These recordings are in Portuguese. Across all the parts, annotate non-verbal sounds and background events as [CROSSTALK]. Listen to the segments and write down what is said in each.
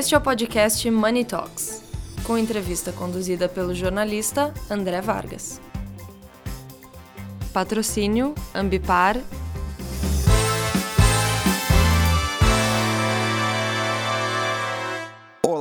Este é o podcast Money Talks, com entrevista conduzida pelo jornalista André Vargas. Patrocínio Ambipar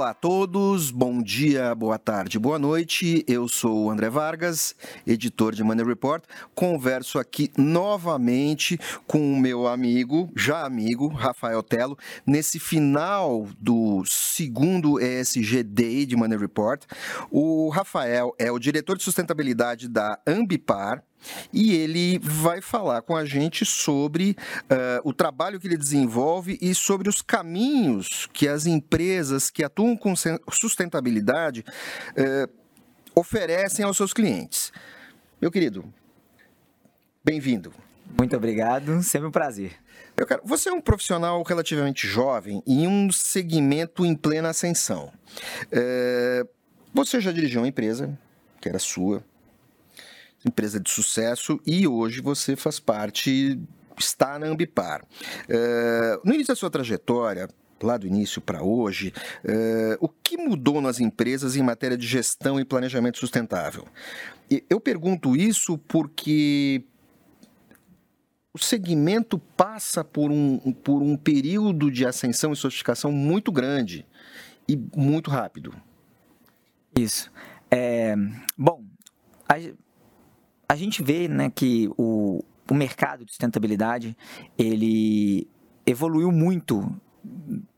Olá a todos, bom dia, boa tarde, boa noite. Eu sou o André Vargas, editor de Money Report. Converso aqui novamente com o meu amigo, já amigo, Rafael Telo, nesse final do segundo ESG Day de Money Report. O Rafael é o diretor de sustentabilidade da Ambipar, e ele vai falar com a gente sobre uh, o trabalho que ele desenvolve e sobre os caminhos que as empresas que atuam com sustentabilidade uh, oferecem aos seus clientes. Meu querido, bem-vindo. Muito obrigado, sempre um prazer. Eu quero, você é um profissional relativamente jovem em um segmento em plena ascensão. Uh, você já dirigiu uma empresa que era sua, empresa de sucesso, e hoje você faz parte, está na Ambipar. Uh, no início da sua trajetória, lá do início para hoje, uh, o que mudou nas empresas em matéria de gestão e planejamento sustentável? Eu pergunto isso porque o segmento passa por um, por um período de ascensão e sofisticação muito grande e muito rápido. Isso. É, bom, a, a gente vê né, que o, o mercado de sustentabilidade ele evoluiu muito,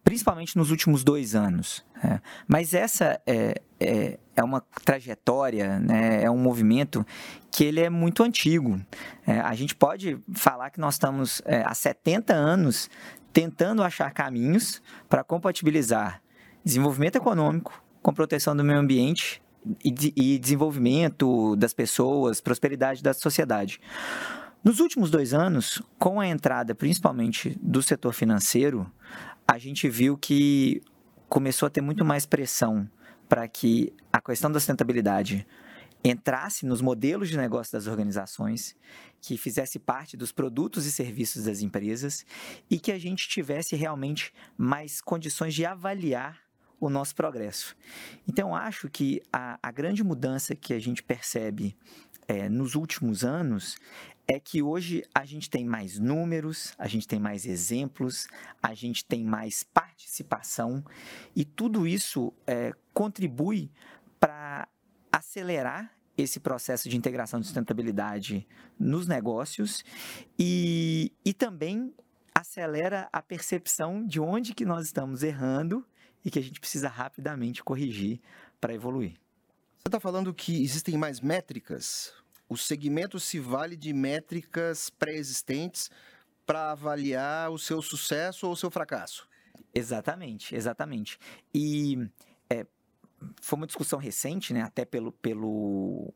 principalmente nos últimos dois anos. É. Mas essa é, é, é, uma trajetória, né, é um movimento que ele é muito antigo. É, a gente pode falar que nós estamos é, há 70 anos tentando achar caminhos para compatibilizar desenvolvimento econômico com proteção do meio ambiente e, e desenvolvimento das pessoas, prosperidade da sociedade. Nos últimos dois anos, com a entrada principalmente do setor financeiro, a gente viu que começou a ter muito mais pressão para que a questão da sustentabilidade entrasse nos modelos de negócio das organizações, que fizesse parte dos produtos e serviços das empresas e que a gente tivesse realmente mais condições de avaliar o nosso progresso. Então, acho que a, a grande mudança que a gente percebe é, nos últimos anos é que hoje a gente tem mais números, a gente tem mais exemplos, a gente tem mais participação e tudo isso é, contribui para acelerar esse processo de integração de sustentabilidade nos negócios e, e também acelera a percepção de onde que nós estamos errando e que a gente precisa rapidamente corrigir para evoluir. Você está falando que existem mais métricas? O segmento se vale de métricas pré-existentes para avaliar o seu sucesso ou o seu fracasso? Exatamente, exatamente. E é, foi uma discussão recente, né, até pelo, pelo,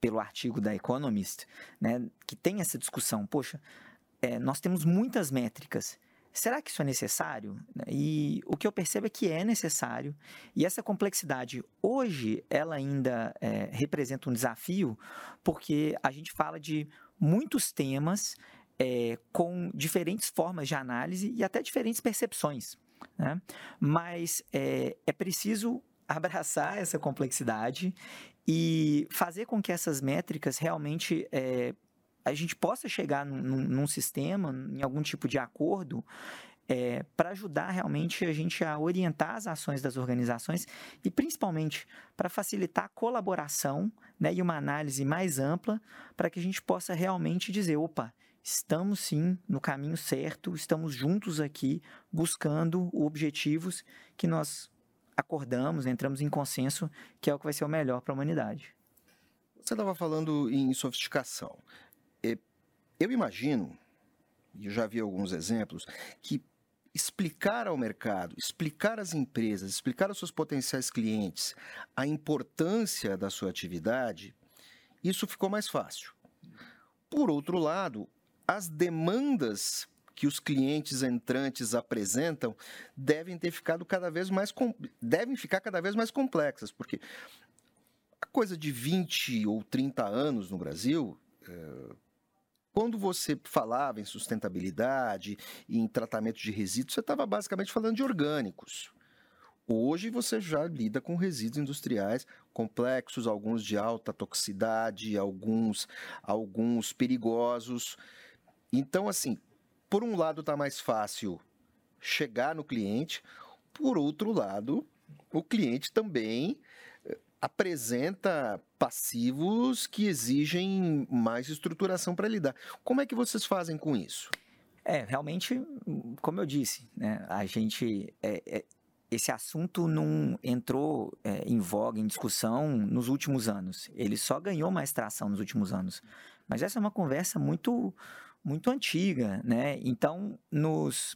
pelo artigo da Economist, né, que tem essa discussão. Poxa, é, nós temos muitas métricas Será que isso é necessário? E o que eu percebo é que é necessário. E essa complexidade, hoje, ela ainda é, representa um desafio, porque a gente fala de muitos temas é, com diferentes formas de análise e até diferentes percepções. Né? Mas é, é preciso [LAUGHS] abraçar essa complexidade e fazer com que essas métricas realmente é, a gente possa chegar num, num sistema, em algum tipo de acordo, é, para ajudar realmente a gente a orientar as ações das organizações e principalmente para facilitar a colaboração né, e uma análise mais ampla para que a gente possa realmente dizer, opa, estamos sim no caminho certo, estamos juntos aqui buscando objetivos que nós acordamos, entramos em consenso que é o que vai ser o melhor para a humanidade. Você estava falando em sofisticação. Eu imagino, e já vi alguns exemplos, que explicar ao mercado, explicar às empresas, explicar aos seus potenciais clientes a importância da sua atividade, isso ficou mais fácil. Por outro lado, as demandas que os clientes entrantes apresentam devem ter ficado cada vez mais devem ficar cada vez mais complexas, porque a coisa de 20 ou 30 anos no Brasil, eh, quando você falava em sustentabilidade, em tratamento de resíduos, você estava basicamente falando de orgânicos. Hoje você já lida com resíduos industriais complexos, alguns de alta toxicidade, alguns, alguns perigosos. Então, assim, por um lado está mais fácil chegar no cliente, por outro lado, o cliente também apresenta passivos que exigem mais estruturação para lidar. Como é que vocês fazem com isso? É, realmente, como eu disse, né, a gente é, é, esse assunto não entrou é, em voga, em discussão nos últimos anos. Ele só ganhou mais tração nos últimos anos. Mas essa é uma conversa muito, muito antiga, né? Então, nos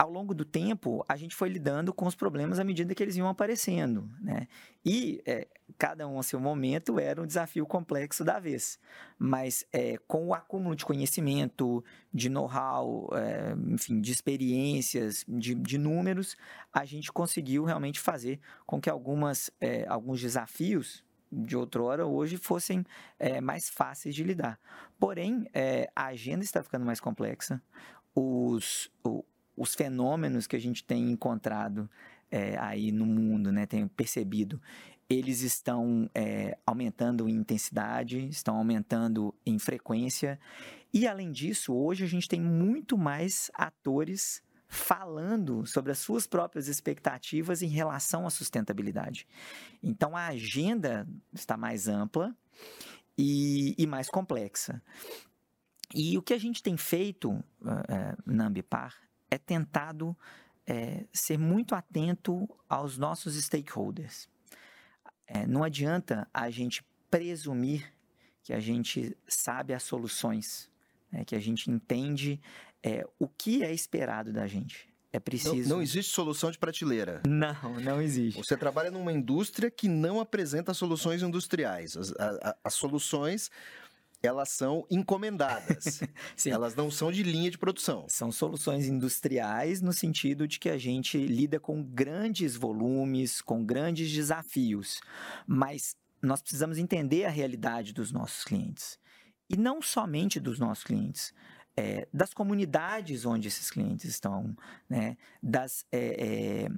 ao longo do tempo, a gente foi lidando com os problemas à medida que eles iam aparecendo, né? E é, cada um a seu momento era um desafio complexo da vez. Mas é, com o acúmulo de conhecimento, de know-how, é, enfim, de experiências, de, de, números, a gente conseguiu realmente fazer com que algumas, é, alguns desafios de outrora hoje fossem é, mais fáceis de lidar. Porém, é, a agenda está ficando mais complexa. Os, os fenômenos que a gente tem encontrado é, aí no mundo, né, tem percebido, eles estão é, aumentando em intensidade, estão aumentando em frequência. E além disso, hoje a gente tem muito mais atores falando sobre as suas próprias expectativas em relação à sustentabilidade. Então a agenda está mais ampla e, e mais complexa. E o que a gente tem feito uh, uh, na Ambipar é tentado é, ser muito atento aos nossos stakeholders. É, não adianta a gente presumir que a gente sabe as soluções, né, que a gente entende é, o que é esperado da gente. É preciso. Não, não, existe solução de prateleira. Não, não existe. Você trabalha numa indústria que não apresenta soluções industriais. As, a, as soluções elas são encomendadas. [LAUGHS] elas não são de linha de produção. São soluções industriais no sentido de que a gente lida com grandes volumes, com grandes desafios. Mas nós precisamos entender a realidade dos nossos clientes. E não somente dos nossos clientes. É, das comunidades onde esses clientes estão, né? das, é, é,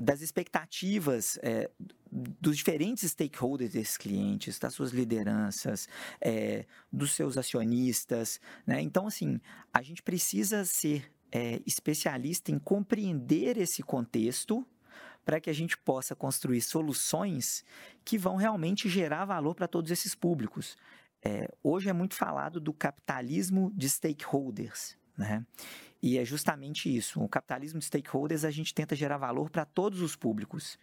das expectativas é, dos diferentes stakeholders desses clientes, das suas lideranças, é, dos seus acionistas. Né? Então, assim, a gente precisa ser é, especialista em compreender esse contexto para que a gente possa construir soluções que vão realmente gerar valor para todos esses públicos. Hoje é muito falado do capitalismo de stakeholders. Né? E é justamente isso. O capitalismo de stakeholders, a gente tenta gerar valor para todos os públicos.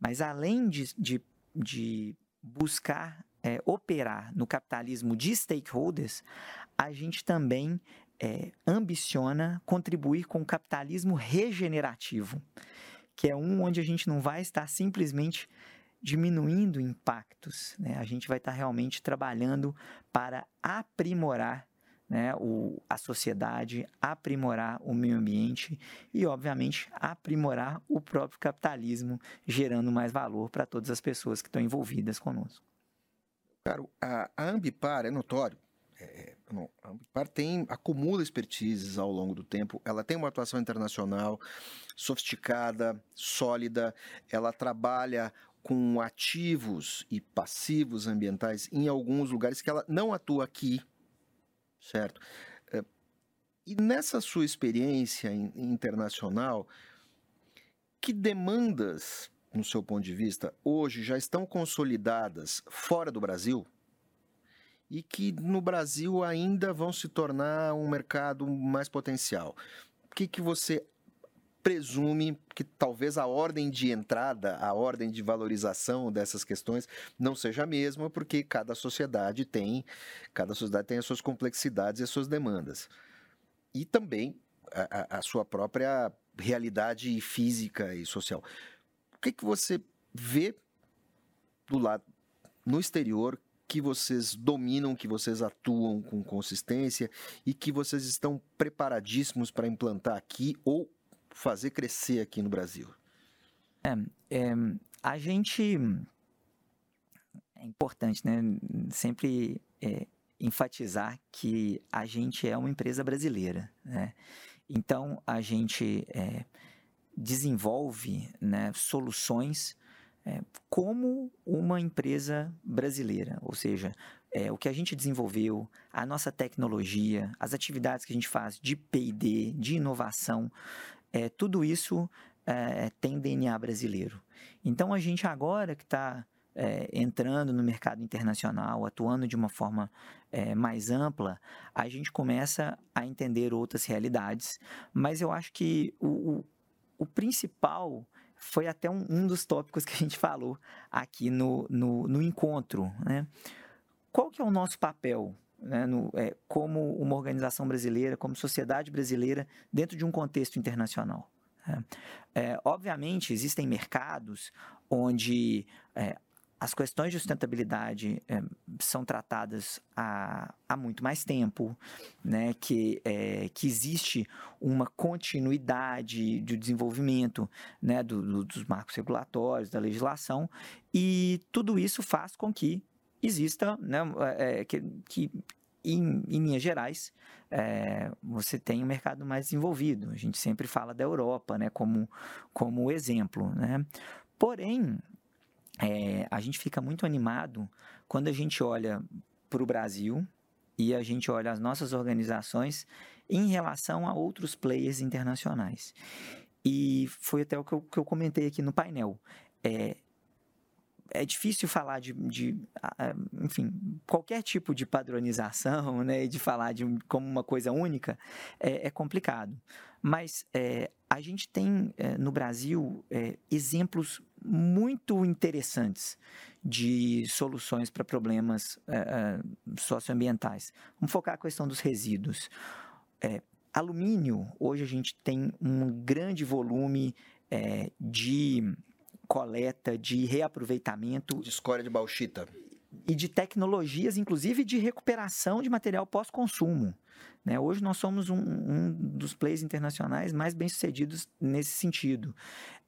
Mas além de, de, de buscar é, operar no capitalismo de stakeholders, a gente também é, ambiciona contribuir com o capitalismo regenerativo, que é um onde a gente não vai estar simplesmente diminuindo impactos, né? a gente vai estar realmente trabalhando para aprimorar né, o, a sociedade, aprimorar o meio ambiente e, obviamente, aprimorar o próprio capitalismo, gerando mais valor para todas as pessoas que estão envolvidas conosco. Claro, a, a Ambipar é notório. É, é a Ambipar tem, acumula expertises ao longo do tempo, ela tem uma atuação internacional sofisticada, sólida, ela trabalha com ativos e passivos ambientais em alguns lugares que ela não atua aqui, certo? É, e nessa sua experiência internacional, que demandas, no seu ponto de vista, hoje já estão consolidadas fora do Brasil e que no Brasil ainda vão se tornar um mercado mais potencial? O que, que você presume que talvez a ordem de entrada, a ordem de valorização dessas questões não seja a mesma, porque cada sociedade tem, cada sociedade tem as suas complexidades e as suas demandas. E também a, a sua própria realidade física e social. O que, que você vê do lado no exterior que vocês dominam, que vocês atuam com consistência e que vocês estão preparadíssimos para implantar aqui ou fazer crescer aqui no Brasil? É, é, a gente é importante, né? Sempre é, enfatizar que a gente é uma empresa brasileira, né? Então a gente é, desenvolve né, soluções é, como uma empresa brasileira, ou seja, é, o que a gente desenvolveu, a nossa tecnologia, as atividades que a gente faz de P&D, de inovação, é, tudo isso é, tem DNA brasileiro. Então a gente agora que está é, entrando no mercado internacional, atuando de uma forma é, mais ampla, a gente começa a entender outras realidades. Mas eu acho que o, o, o principal foi até um, um, dos tópicos [LAUGHS] que a gente falou aqui no, no, no encontro. Né? Qual que é o nosso papel né, no, é, como uma organização brasileira, como sociedade brasileira, dentro de um contexto internacional? Né? É, obviamente, existem mercados onde é, as questões de sustentabilidade é, são tratadas há, há muito mais tempo, né? que, é, que existe uma continuidade de desenvolvimento né? Do, do, dos marcos regulatórios, da legislação, e tudo isso faz com que exista, né? É, que, que em, em, linhas gerais, é, você tem um mercado mais desenvolvido. A gente sempre fala da Europa né, como, como exemplo. Né? Porém, é, a gente fica muito animado quando a gente olha para o Brasil e a gente olha as nossas organizações em relação a outros players internacionais. E foi até o que eu, que eu comentei aqui no painel. É, é difícil falar de, de, enfim, qualquer tipo de padronização, né, de falar de como uma coisa única, é, é complicado. Mas é, a gente tem é, no Brasil é, exemplos muito interessantes de soluções para problemas é, socioambientais. Vamos focar a questão dos resíduos. alumínio, hoje a gente tem um grande volume de coleta, de reaproveitamento. De escória de bauxita. E de tecnologias, inclusive de recuperação de material pós-consumo. Né? Hoje nós somos um, um, dos players internacionais mais bem-sucedidos nesse sentido.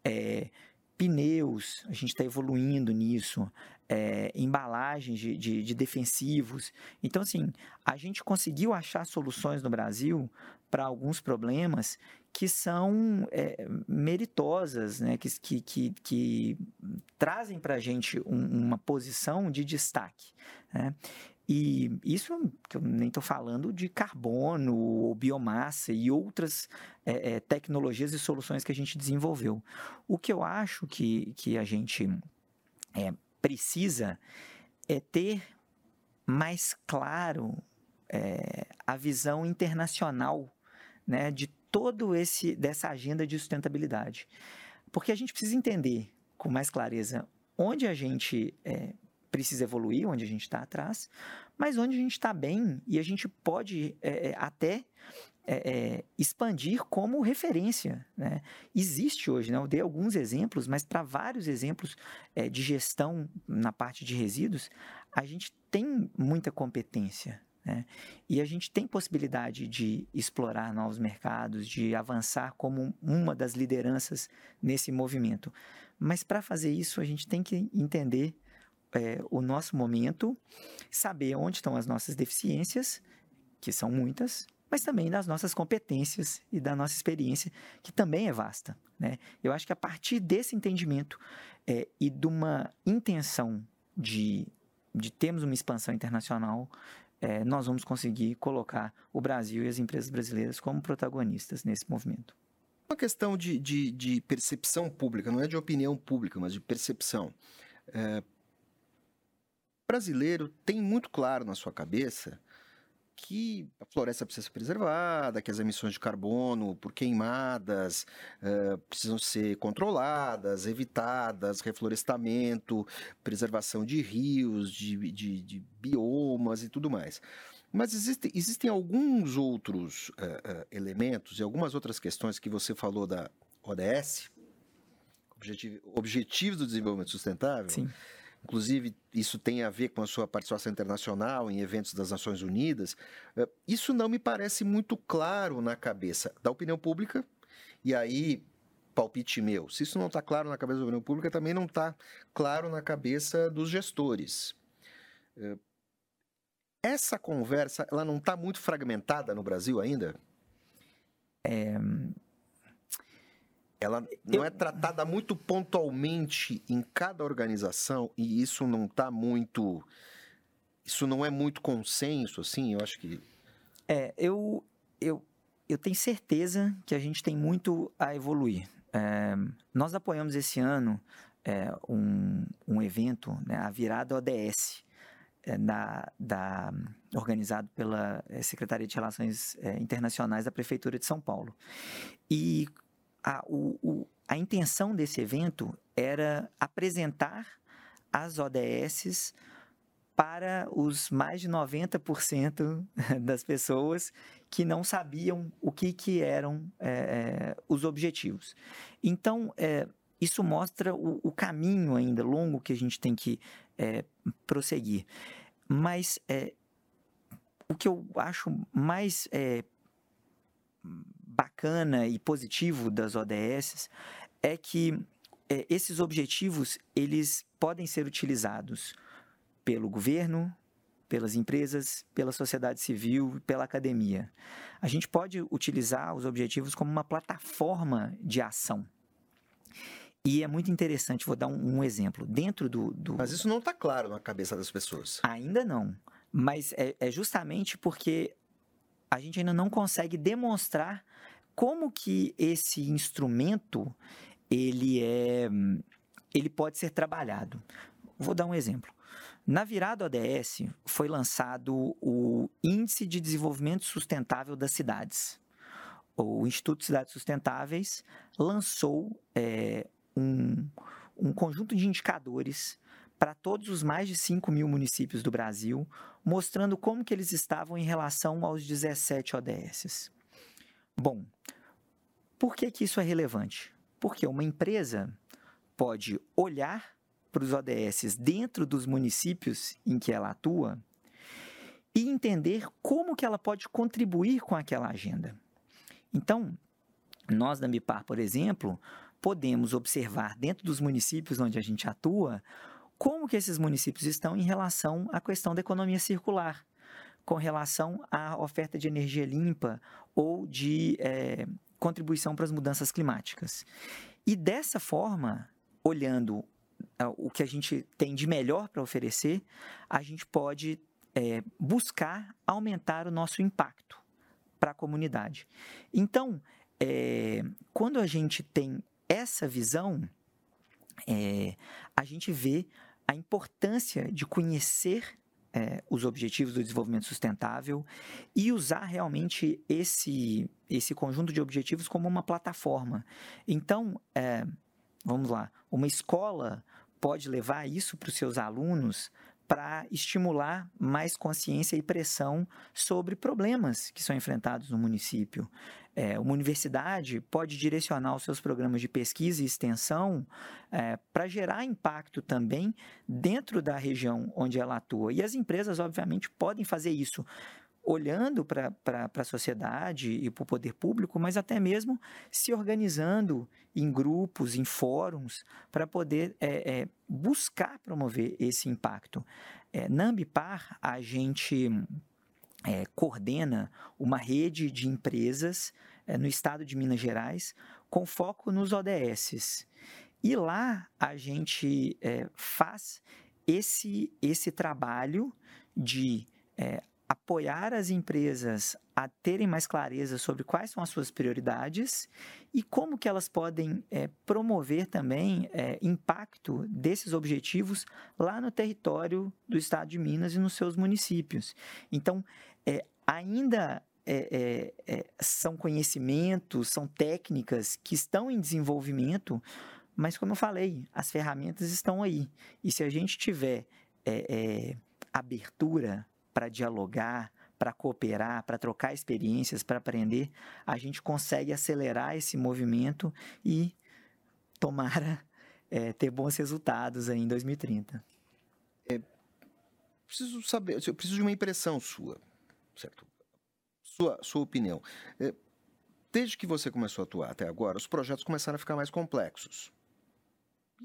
É, pneus, a gente está evoluindo nisso, é, embalagens de, de, de, defensivos. Então, assim, a gente conseguiu achar soluções no Brasil para alguns problemas que são é, meritosas, né? que, que, que, que trazem para a gente um, uma posição de destaque. Né? E isso que eu nem estou falando de carbono, ou biomassa e outras é, é, tecnologias e soluções que a gente desenvolveu. O que eu acho que, que a gente precisa é ter mais claro a visão internacional né, de todo esse dessa agenda de sustentabilidade, porque a gente precisa entender com mais clareza onde a gente é, precisa evoluir, onde a gente está atrás, mas onde a gente está bem e a gente pode é, é até é, é, expandir como referência. Né? Existe hoje, né? eu dei alguns exemplos, mas para vários exemplos é, de gestão na parte de resíduos, a gente tem muita competência. Né? E a gente tem possibilidade de explorar novos mercados, de avançar como uma das lideranças nesse movimento. Mas para fazer isso, a gente tem que entender é, o nosso momento, saber onde estão as nossas deficiências, que são muitas, mas também das nossas competências e da nossa experiência, que também é vasta. Né? Eu acho que a partir desse entendimento é, e de uma intenção de, de termos uma expansão internacional, é, nós vamos conseguir colocar o Brasil e as empresas brasileiras como protagonistas nesse movimento. Uma questão de, de, de percepção pública, não é de opinião pública, mas de percepção. É, brasileiro tem muito claro na sua cabeça que a floresta precisa ser preservada, que as emissões de carbono por queimadas uh, precisam ser controladas, evitadas, reflorestamento, preservação de rios, de, de, de biomas e tudo mais. Mas existe, existem alguns outros uh, uh, elementos e algumas outras questões que você falou da ODS, Objetivo, Objetivos do Desenvolvimento Sustentável. Sim inclusive isso tem a ver com a sua participação internacional em eventos das Nações Unidas, é, isso não me parece muito claro na cabeça da opinião pública, e aí, palpite meu, se isso não está claro na cabeça da opinião pública, também não está claro na cabeça dos gestores. É, essa conversa, ela não está muito fragmentada no Brasil ainda? É, ela não é tratada muito pontualmente em cada organização e isso não está muito. Isso não é muito consenso, assim, eu acho que. É, eu, eu, eu tenho certeza que a gente tem muito a evoluir. É, nós apoiamos esse ano é, um, um evento, né, a virada ODS, é, na, da, organizado pela é, Secretaria de Relações é, Internacionais da Prefeitura de São Paulo. E a, o, o, a intenção desse evento era apresentar as ODSs para os mais de 90% [LAUGHS] das pessoas que não sabiam o que, que eram é, é, os objetivos. Então, é, isso mostra o, o, caminho ainda longo que a gente tem que é, prosseguir. Mas é, o que eu acho mais é, bacana e positivo das ODS é que é, esses objetivos eles podem ser utilizados pelo governo, pelas empresas, pela sociedade civil, pela academia. A gente pode utilizar os objetivos como uma plataforma de ação. E é muito interessante, vou dar um, um exemplo. Dentro do, do, Mas isso não está claro na cabeça das pessoas. Ainda não. Mas é, é justamente porque a gente ainda não consegue demonstrar como que esse instrumento ele é ele pode ser trabalhado. Vou dar um exemplo. Na virada ODS foi lançado o Índice de Desenvolvimento Sustentável das Cidades. O Instituto de Cidades Sustentáveis lançou é, um, um conjunto de indicadores para todos os mais de 5 mil municípios do Brasil, mostrando como que eles estavam em relação aos 17 ODSs. Bom, por que, que isso é relevante? Porque uma empresa pode olhar para os ODSs dentro dos municípios em que ela atua e entender como que ela pode contribuir com aquela agenda. Então, nós da MIPAR, por exemplo, podemos observar dentro dos municípios onde a gente atua como que esses municípios estão em relação à questão da economia circular, com relação à oferta de energia limpa ou de é, contribuição para as mudanças climáticas. E dessa forma, olhando é, o que a gente tem de melhor para oferecer, a gente pode é, buscar aumentar o nosso impacto para a comunidade. Então, é, quando a gente tem essa visão, é, a gente vê a importância de conhecer é, os objetivos do desenvolvimento sustentável e usar realmente esse, esse conjunto de objetivos como uma plataforma. Então, é, vamos lá, uma escola pode levar isso para os seus alunos para estimular mais consciência e pressão sobre problemas que são enfrentados no município. É, uma universidade pode direcionar os seus programas de pesquisa e extensão é, para gerar impacto também dentro da região onde ela atua. E as empresas, obviamente, podem fazer isso olhando para a sociedade e para o poder público, mas até mesmo se organizando em grupos, em fóruns, para poder é, é, buscar promover esse impacto. É, na Ambipar, a gente é, coordena uma rede de empresas é, no estado de Minas Gerais com foco nos ODSs. E lá a gente é, faz esse, esse trabalho de é, apoiar as empresas a terem mais clareza sobre quais são as suas prioridades e como que elas podem é, promover também é, impacto desses objetivos lá no território do estado de Minas e nos seus municípios. Então, é, ainda é, é, é, são conhecimentos, são técnicas que estão em desenvolvimento, mas como eu falei, as ferramentas estão aí. E se a gente tiver abertura para dialogar, para cooperar, para trocar experiências, para aprender, a gente consegue acelerar esse movimento e tomara é, ter bons resultados aí em 2030. É, preciso saber, eu preciso de uma impressão sua, certo? Sua, sua opinião. É, desde que você começou a atuar até agora, os projetos começaram a ficar mais complexos.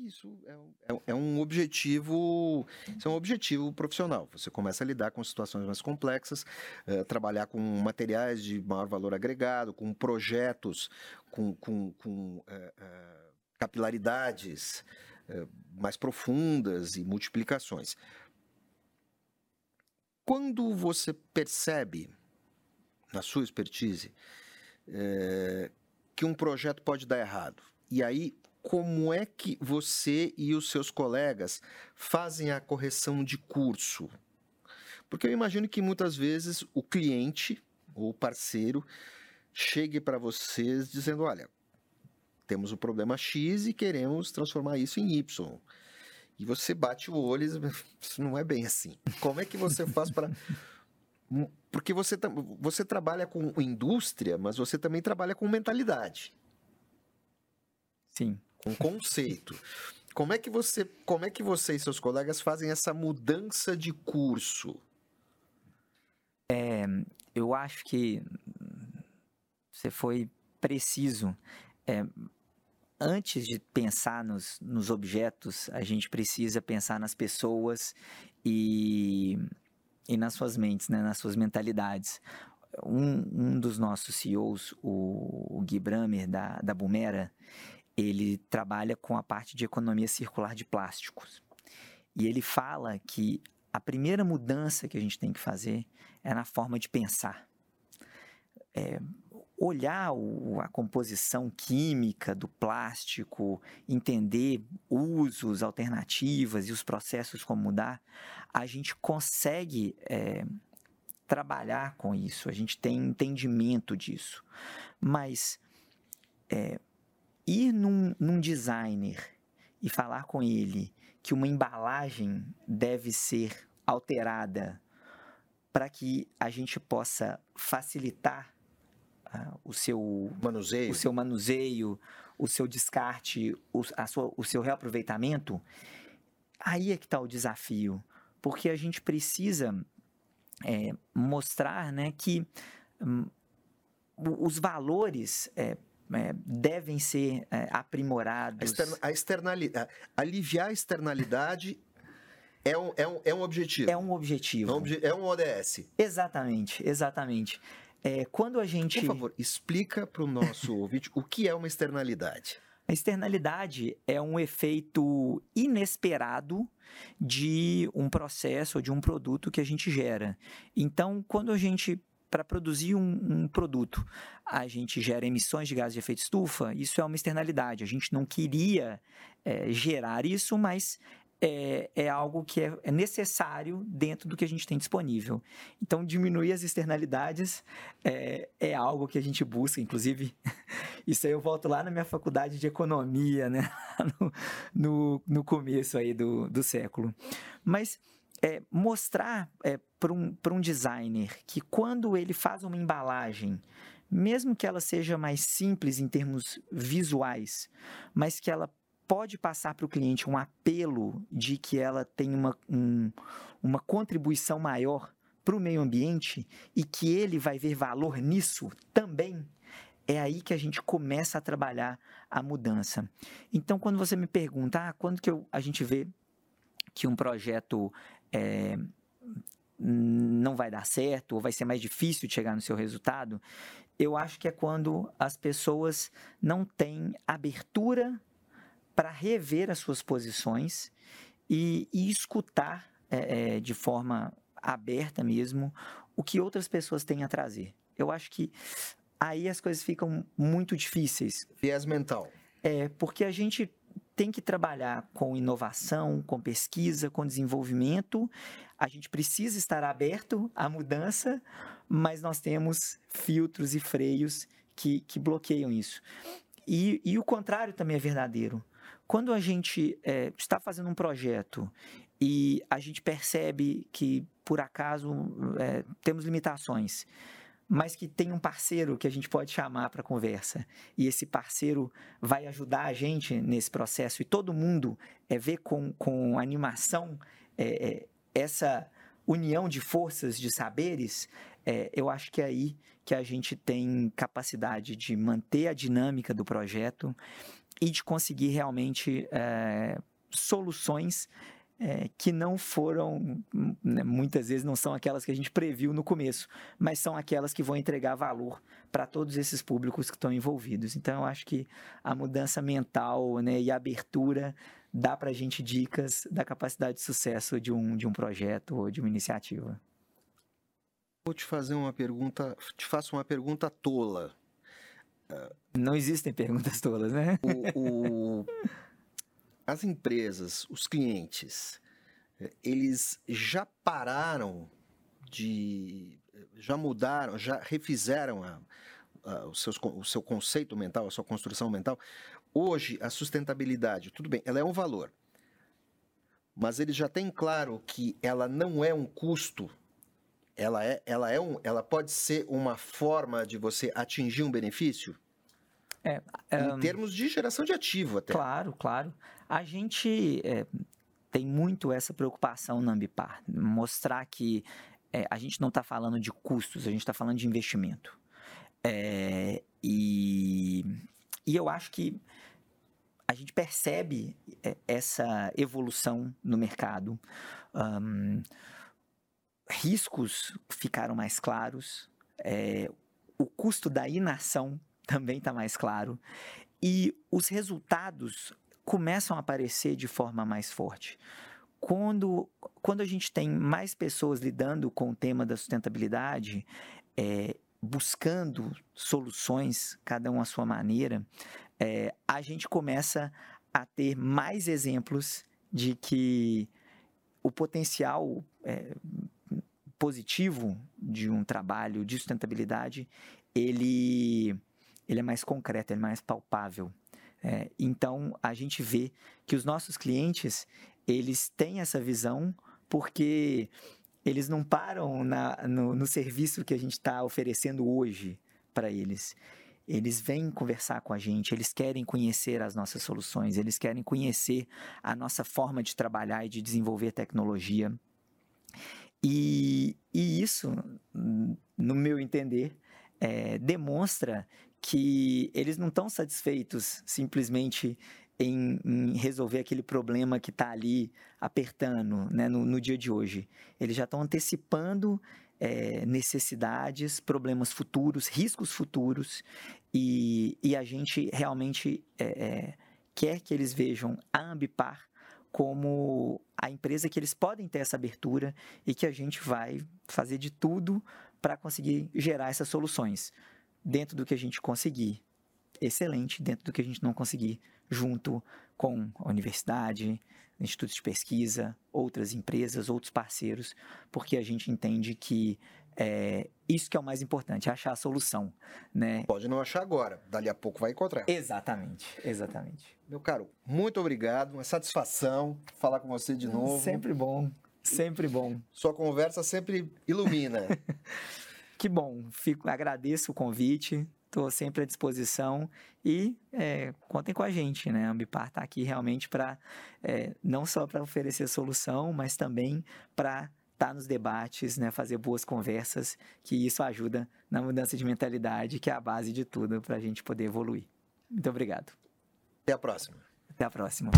Isso é, é, é, um objetivo, é um objetivo profissional. Você começa a lidar com situações mais complexas, uh, trabalhar com materiais de maior valor agregado, com projetos, com, com, com uh, capilaridades mais profundas e multiplicações. Quando você percebe, na sua expertise, que um projeto pode dar errado, e aí como é que você e os seus colegas fazem a correção de curso? Porque eu imagino que muitas vezes o cliente ou parceiro chegue para vocês dizendo: olha, temos o problema X e queremos transformar isso em Y. E você bate o olho e isso não é bem assim. Como é que você faz para. Porque você, você trabalha com indústria, mas você também trabalha com mentalidade. Sim um conceito. Como é que você, como é que você e seus colegas fazem essa mudança de curso? É, eu acho que você foi preciso. É, antes de pensar nos, nos objetos, a gente precisa pensar nas pessoas e, e nas suas mentes, né, nas suas mentalidades. Um, um dos nossos CEOs, o, o Gui da, da Bumera, ele trabalha com a parte de economia circular de plásticos. E ele fala que a primeira mudança que a gente tem que fazer é na forma de pensar. É, olhar o, a composição química do plástico, entender usos, alternativas e os processos como mudar, a gente consegue é, trabalhar com isso, a gente tem entendimento disso. Mas é, ir num, num designer e falar com ele que uma embalagem deve ser alterada para que a gente possa facilitar uh, o seu manuseio, o seu manuseio, o seu descarte, o, a sua, o seu reaproveitamento, aí é que está o desafio, porque a gente precisa é, mostrar, né, que um, os valores é, é, devem ser é, aprimorados. A, externa, a externalidade, aliviar a externalidade é um, é, um, é um objetivo. É um objetivo. É um, ODS. Exatamente, exatamente. É, quando a gente. Por favor, explica para o nosso [LAUGHS] ouvinte o que é uma externalidade. A externalidade é um efeito inesperado de um processo ou de um produto que a gente gera. Então, quando a gente para produzir um, um, produto, a gente gera emissões de gases de efeito estufa, isso é uma externalidade. A gente não queria é, gerar isso, mas é, é algo que é, é, necessário dentro do que a gente tem disponível. Então, diminuir as externalidades é, é algo que a gente busca, inclusive, [LAUGHS] isso aí eu volto lá na minha faculdade de economia, né? [LAUGHS] no, no, no começo aí do, do século. Mas é, mostrar é, para um, um designer que quando ele faz uma embalagem, mesmo que ela seja mais simples em termos visuais, mas que ela pode passar para o cliente um apelo de que ela tem uma, um, uma contribuição maior para o meio ambiente e que ele vai ver valor nisso também, é aí que a gente começa a trabalhar a mudança. Então, quando você me pergunta, ah, quando que eu, a gente vê que um projeto é, não vai dar certo ou vai ser mais difícil de chegar no seu resultado, eu acho que é quando as pessoas não têm abertura para rever as suas posições e, e escutar é, é, de forma aberta mesmo o que outras pessoas têm a trazer. Eu acho que aí as coisas ficam muito difíceis. Viés mental. É, porque a gente tem que trabalhar com inovação, com pesquisa, com desenvolvimento. A gente precisa estar aberto à mudança, mas nós temos filtros e freios que, que bloqueiam isso. E, e o contrário também é verdadeiro. Quando a gente é, está fazendo um projeto e a gente percebe que, por acaso, é, temos limitações, mas que tem um parceiro que a gente pode chamar para conversa. E esse parceiro vai ajudar a gente nesse processo. E todo mundo é ver com, com animação é, é, essa união de forças, de saberes, é, eu acho que é aí que a gente tem capacidade de manter a dinâmica do projeto e de conseguir realmente é, soluções é, que não foram, né, muitas vezes não são aquelas que a gente previu no começo, mas são aquelas que vão entregar valor para todos esses públicos que estão envolvidos. Então, eu acho que a mudança mental né, e a abertura dá para a gente dicas da capacidade de sucesso de um, de um projeto ou de uma iniciativa. Vou te fazer uma pergunta, te faço uma pergunta tola. Não existem perguntas tolas, né? O, o as empresas, os clientes, eh, eles já pararam de. já mudaram, já refizeram a, a, o, seus, o seu conceito mental, a sua construção mental. Hoje, a sustentabilidade, tudo bem, ela é um valor, mas eles já têm claro que ela não é um custo. Ela, é, ela, é um, ela pode ser uma forma de você atingir um benefício? É, em um, termos de geração de ativo até. Claro, claro. A gente é, tem muito essa preocupação na Ambipar, mostrar que é, a gente não está falando de custos, a gente está falando de investimento. É, e, e eu acho que a gente percebe é, essa evolução no mercado. Um, riscos ficaram mais claros, é, o custo da inação também está mais claro. E os resultados começam a aparecer de forma mais forte. Quando, quando a gente tem mais pessoas lidando com o tema da sustentabilidade, é, buscando soluções, cada um à sua maneira, é, a gente começa a ter mais exemplos de que o potencial é, positivo de um trabalho de sustentabilidade ele ele é mais concreto, ele é mais palpável. É, então, a gente vê que os nossos clientes, eles têm essa visão porque eles não param na, no, no serviço que a gente está oferecendo hoje para eles. Eles vêm conversar com a gente, eles querem conhecer as nossas soluções, eles querem conhecer a nossa forma de trabalhar e de desenvolver tecnologia. E, e isso, no meu entender, é, demonstra que eles não estão satisfeitos simplesmente em, em, resolver aquele problema que está ali apertando né, no, no, dia de hoje. Eles já estão antecipando é, necessidades, problemas futuros, riscos futuros, e, e a gente realmente é, é, quer que eles vejam a Ambipar como a empresa que eles podem ter essa abertura e que a gente vai fazer de tudo para conseguir gerar essas soluções. Dentro do que a gente conseguir, excelente, dentro do que a gente não conseguir, junto com a universidade, institutos de pesquisa, outras empresas, outros parceiros, porque a gente entende que é, isso que é o mais importante, achar a solução, né? Pode não achar agora, dali a pouco vai encontrar. Exatamente, exatamente. Meu caro, muito obrigado, uma satisfação falar com você de novo. Sempre bom, sempre bom. Sua conversa sempre ilumina. [LAUGHS] Que bom, fico, agradeço o convite, estou sempre à disposição e é, contem com a gente, né? A Ambipar está aqui realmente para, é, não só para oferecer solução, mas também para estar nos debates, né? fazer boas conversas, que isso ajuda na mudança de mentalidade, que é a base de tudo para a gente poder evoluir. Muito obrigado. Até a próxima. Até a próxima.